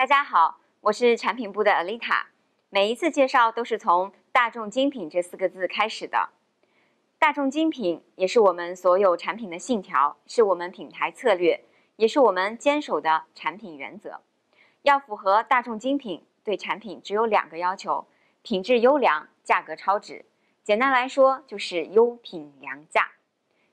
大家好，我是产品部的 Alita。每一次介绍都是从“大众精品”这四个字开始的。大众精品也是我们所有产品的信条，是我们品牌策略，也是我们坚守的产品原则。要符合大众精品，对产品只有两个要求：品质优良，价格超值。简单来说，就是优品良价。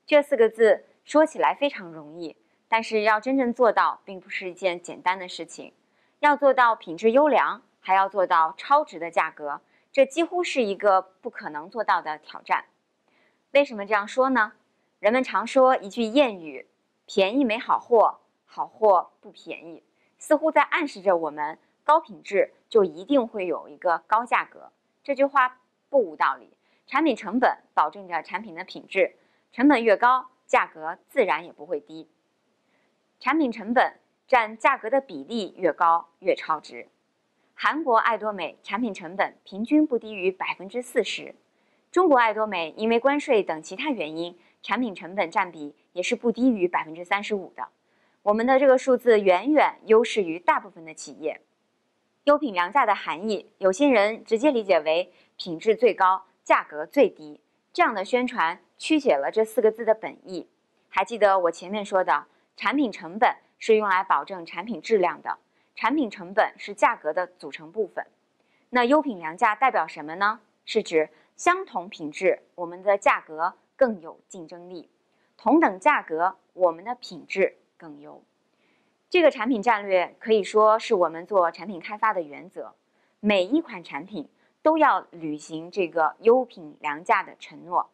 这四个字说起来非常容易，但是要真正做到，并不是一件简单的事情。要做到品质优良，还要做到超值的价格，这几乎是一个不可能做到的挑战。为什么这样说呢？人们常说一句谚语：“便宜没好货，好货不便宜。”似乎在暗示着我们高品质就一定会有一个高价格。这句话不无道理。产品成本保证着产品的品质，成本越高，价格自然也不会低。产品成本占价格的比例越高，越超值。韩国爱多美产品成本平均不低于百分之四十，中国爱多美因为关税等其他原因，产品成本占比也是不低于百分之三十五的。我们的这个数字远远优势于大部分的企业。优品良价的含义，有些人直接理解为品质最高，价格最低。这样的宣传曲解了这四个字的本意。还记得我前面说的，产品成本是用来保证产品质量的，产品成本是价格的组成部分。那优品良价代表什么呢？是指相同品质，我们的价格更有竞争力；同等价格，我们的品质。更优，这个产品战略可以说是我们做产品开发的原则。每一款产品都要履行这个优品良价的承诺，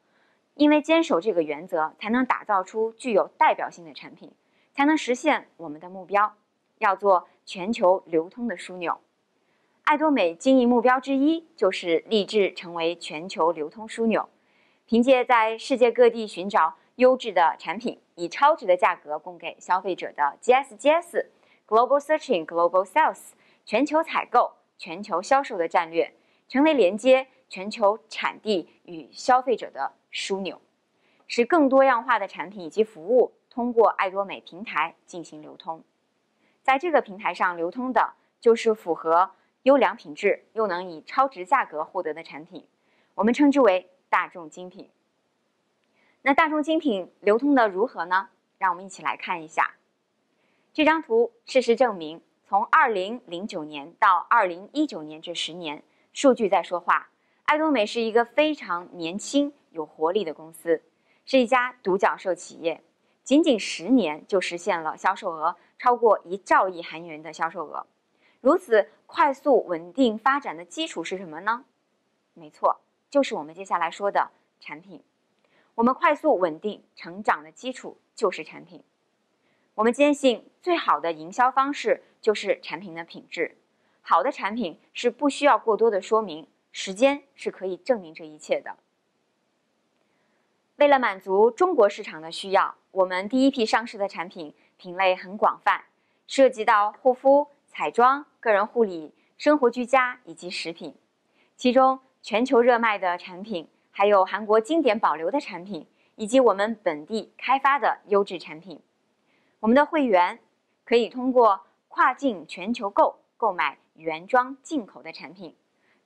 因为坚守这个原则，才能打造出具有代表性的产品，才能实现我们的目标，要做全球流通的枢纽。爱多美经营目标之一就是立志成为全球流通枢纽，凭借在世界各地寻找。优质的产品以超值的价格供给消费者的 GSGS Global Searching Global Sales 全球采购、全球销售的战略，成为连接全球产地与消费者的枢纽，使更多样化的产品以及服务通过爱多美平台进行流通。在这个平台上流通的，就是符合优良品质又能以超值价格获得的产品，我们称之为大众精品。那大众精品流通的如何呢？让我们一起来看一下这张图。事实证明，从二零零九年到二零一九年这十年，数据在说话。爱多美是一个非常年轻、有活力的公司，是一家独角兽企业。仅仅十年就实现了销售额超过一兆亿韩元的销售额。如此快速稳定发展的基础是什么呢？没错，就是我们接下来说的产品。我们快速稳定成长的基础就是产品。我们坚信，最好的营销方式就是产品的品质。好的产品是不需要过多的说明，时间是可以证明这一切的。为了满足中国市场的需要，我们第一批上市的产品品类很广泛，涉及到护肤、彩妆、个人护理、生活居家以及食品。其中全球热卖的产品。还有韩国经典保留的产品，以及我们本地开发的优质产品。我们的会员可以通过跨境全球购购买原装进口的产品，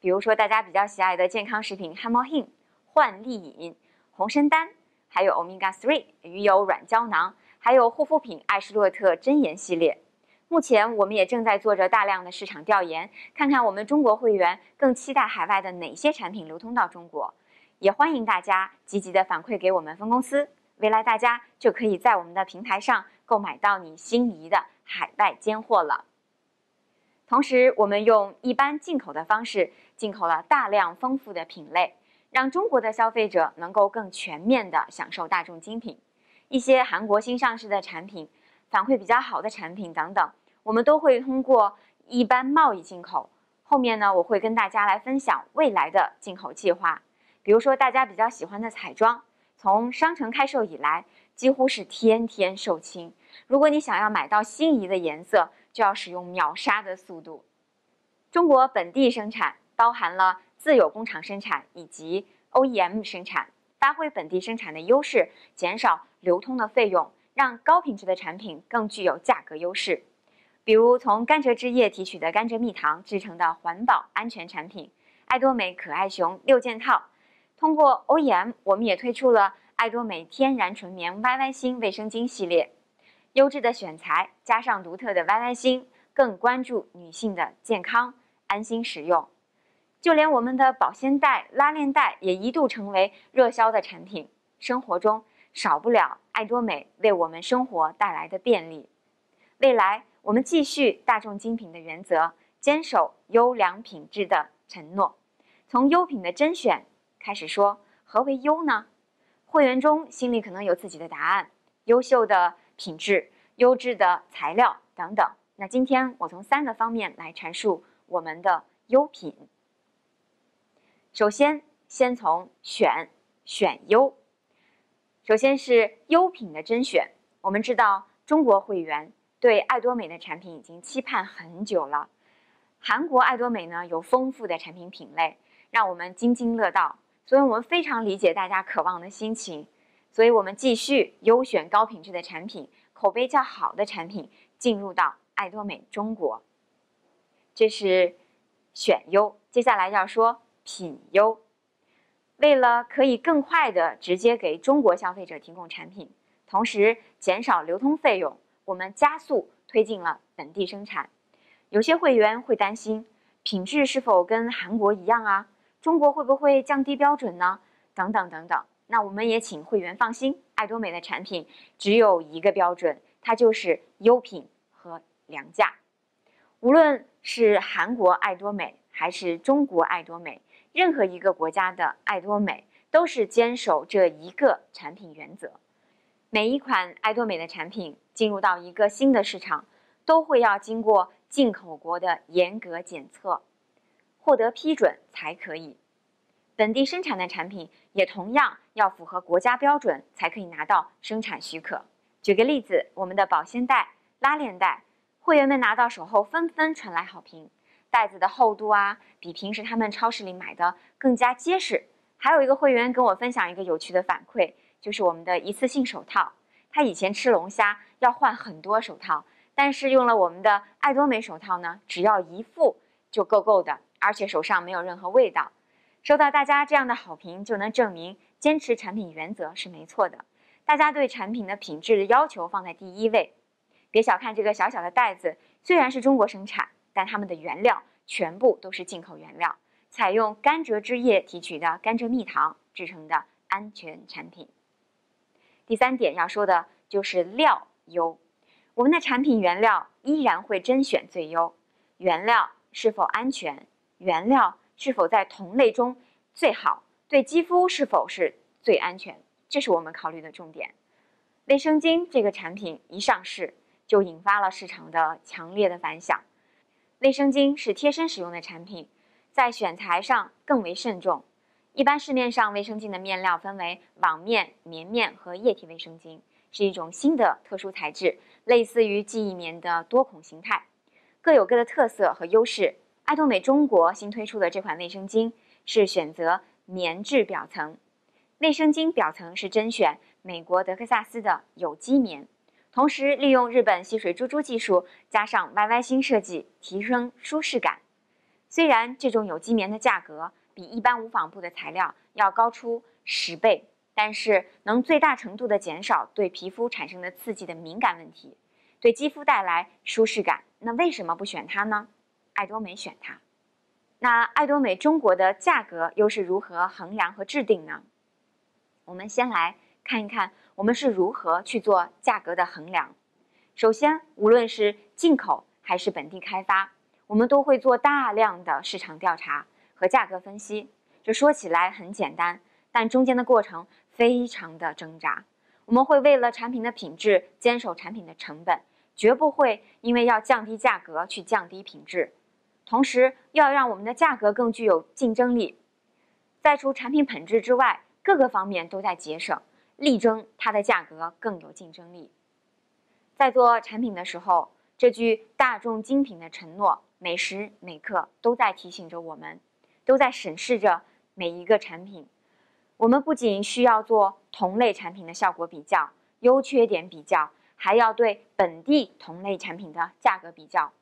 比如说大家比较喜爱的健康食品汉茂庆、焕丽颖、红参丹，还有 Omega 3鱼油软胶囊，还有护肤品艾诗洛特真颜系列。目前我们也正在做着大量的市场调研，看看我们中国会员更期待海外的哪些产品流通到中国。也欢迎大家积极的反馈给我们分公司，未来大家就可以在我们的平台上购买到你心仪的海外尖货了。同时，我们用一般进口的方式进口了大量丰富的品类，让中国的消费者能够更全面的享受大众精品。一些韩国新上市的产品，反馈比较好的产品等等，我们都会通过一般贸易进口。后面呢，我会跟大家来分享未来的进口计划。比如说，大家比较喜欢的彩妆，从商城开售以来，几乎是天天售罄。如果你想要买到心仪的颜色，就要使用秒杀的速度。中国本地生产包含了自有工厂生产以及 OEM 生产，发挥本地生产的优势，减少流通的费用，让高品质的产品更具有价格优势。比如从甘蔗汁液提取的甘蔗蜜糖制成的环保安全产品——爱多美可爱熊六件套。通过 OEM，我们也推出了爱多美天然纯棉 YY 星卫生巾系列。优质的选材加上独特的 YY 星，更关注女性的健康，安心使用。就连我们的保鲜袋、拉链袋也一度成为热销的产品。生活中少不了爱多美为我们生活带来的便利。未来，我们继续大众精品的原则，坚守优良品质的承诺。从优品的甄选开始说，何为优呢？会员中心里可能有自己的答案：优秀的品质、优质的材料等等。那今天我从三个方面来阐述我们的优品。首先，先从选选优。首先是优品的甄选。我们知道，中国会员对爱多美的产品已经期盼很久了。韩国爱多美呢，有丰富的产品品类，让我们津津乐道。所以我们非常理解大家渴望的心情。所以我们继续优选高品质的产品，口碑较好的产品进入到爱多美中国。这是选优。接下来要说。品优，为了可以更快地直接给中国消费者提供产品，同时减少流通费用，我们加速推进了本地生产。有些会员会担心品质是否跟韩国一样啊？中国会不会降低标准呢？等等等等。那我们也请会员放心，爱多美的产品只有一个标准，它就是优品和良价。无论是韩国爱多美还是中国爱多美。任何一个国家的爱多美都是坚守这一个产品原则。每一款爱多美的产品进入到一个新的市场，都会要经过进口国的严格检测，获得批准才可以。本地生产的产品也同样要符合国家标准，才可以拿到生产许可。举个例子，我们的保鲜袋、拉链袋，会员们拿到手后纷纷传来好评。袋子的厚度啊，比平时他们超市里买的更加结实。还有一个会员跟我分享一个有趣的反馈，就是我们的一次性手套。他以前吃龙虾要换很多手套，但是用了我们的爱多美手套呢，只要一副就够够的，而且手上没有任何味道。收到大家这样的好评，就能证明坚持产品原则是没错的。大家对产品的品质的要求放在第一位。别小看这个小小的袋子，虽然是中国生产。但它们的原料全部都是进口原料，采用甘蔗汁液提取的甘蔗蜜糖制成的安全产品。第三点要说的就是料优，我们的产品原料依然会甄选最优，原料是否安全，原料是否在同类中最好，对肌肤是否是最安全，这是我们考虑的重点。卫生巾这个产品一上市，就引发了市场的强烈的反响。卫生巾是贴身使用的产品，在选材上更为慎重。一般市面上卫生巾的面料分为网面、棉面和液体卫生巾，是一种新的特殊材质，类似于记忆棉的多孔形态，各有各的特色和优势。爱多美中国新推出的这款卫生巾是选择棉质表层，卫生巾表层是甄选美国德克萨斯的有机棉。同时，利用日本吸水珠珠技术，加上 YY 星设计，提升舒适感。虽然这种有机棉的价格比一般无纺布的材料要高出十倍，但是能最大程度的减少对皮肤产生的刺激的敏感问题，对肌肤带来舒适感。那为什么不选它呢？爱多美选它。那爱多美中国的价格又是如何衡量和制定呢？我们先来看一看。我们是如何去做价格的衡量？首先，无论是进口还是本地开发，我们都会做大量的市场调查和价格分析。这说起来很简单，但中间的过程非常的挣扎。我们会为了产品的品质，坚守产品的成本，绝不会因为要降低价格去降低品质。同时，要让我们的价格更具有竞争力。在除产品本质之外，各个方面都在节省。力争它的价格更有竞争力。在做产品的时候，这句大众精品的承诺，每时每刻都在提醒着我们，都在审视着每一个产品。我们不仅需要做同类产品的效果比较、优缺点比较，还要对本地同类产品的价格比较，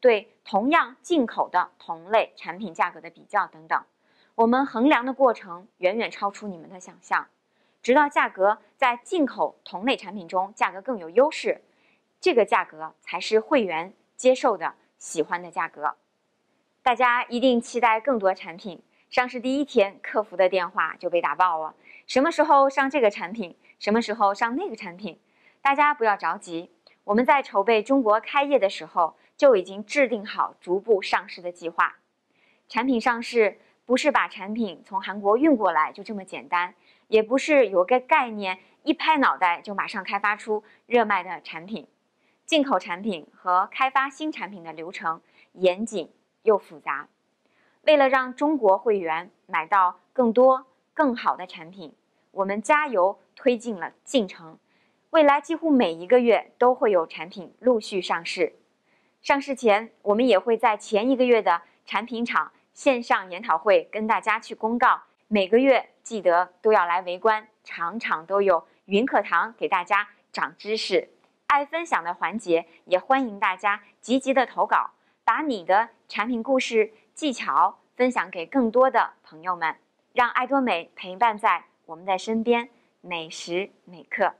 对同样进口的同类产品价格的比较等等。我们衡量的过程远远超出你们的想象，直到价格在进口同类产品中价格更有优势，这个价格才是会员接受的、喜欢的价格。大家一定期待更多产品。上市第一天，客服的电话就被打爆了。什么时候上这个产品？什么时候上那个产品？大家不要着急，我们在筹备中国开业的时候就已经制定好逐步上市的计划。产品上市不是把产品从韩国运过来就这么简单，也不是有个概念一拍脑袋就马上开发出热卖的产品。进口产品和开发新产品的流程严谨。又复杂，为了让中国会员买到更多更好的产品，我们加油推进了进程。未来几乎每一个月都会有产品陆续上市。上市前，我们也会在前一个月的产品厂线上研讨会跟大家去公告。每个月记得都要来围观，场场都有云课堂给大家长知识。爱分享的环节也欢迎大家积极的投稿。把你的产品故事技巧分享给更多的朋友们，让爱多美陪伴在我们的身边，每时每刻。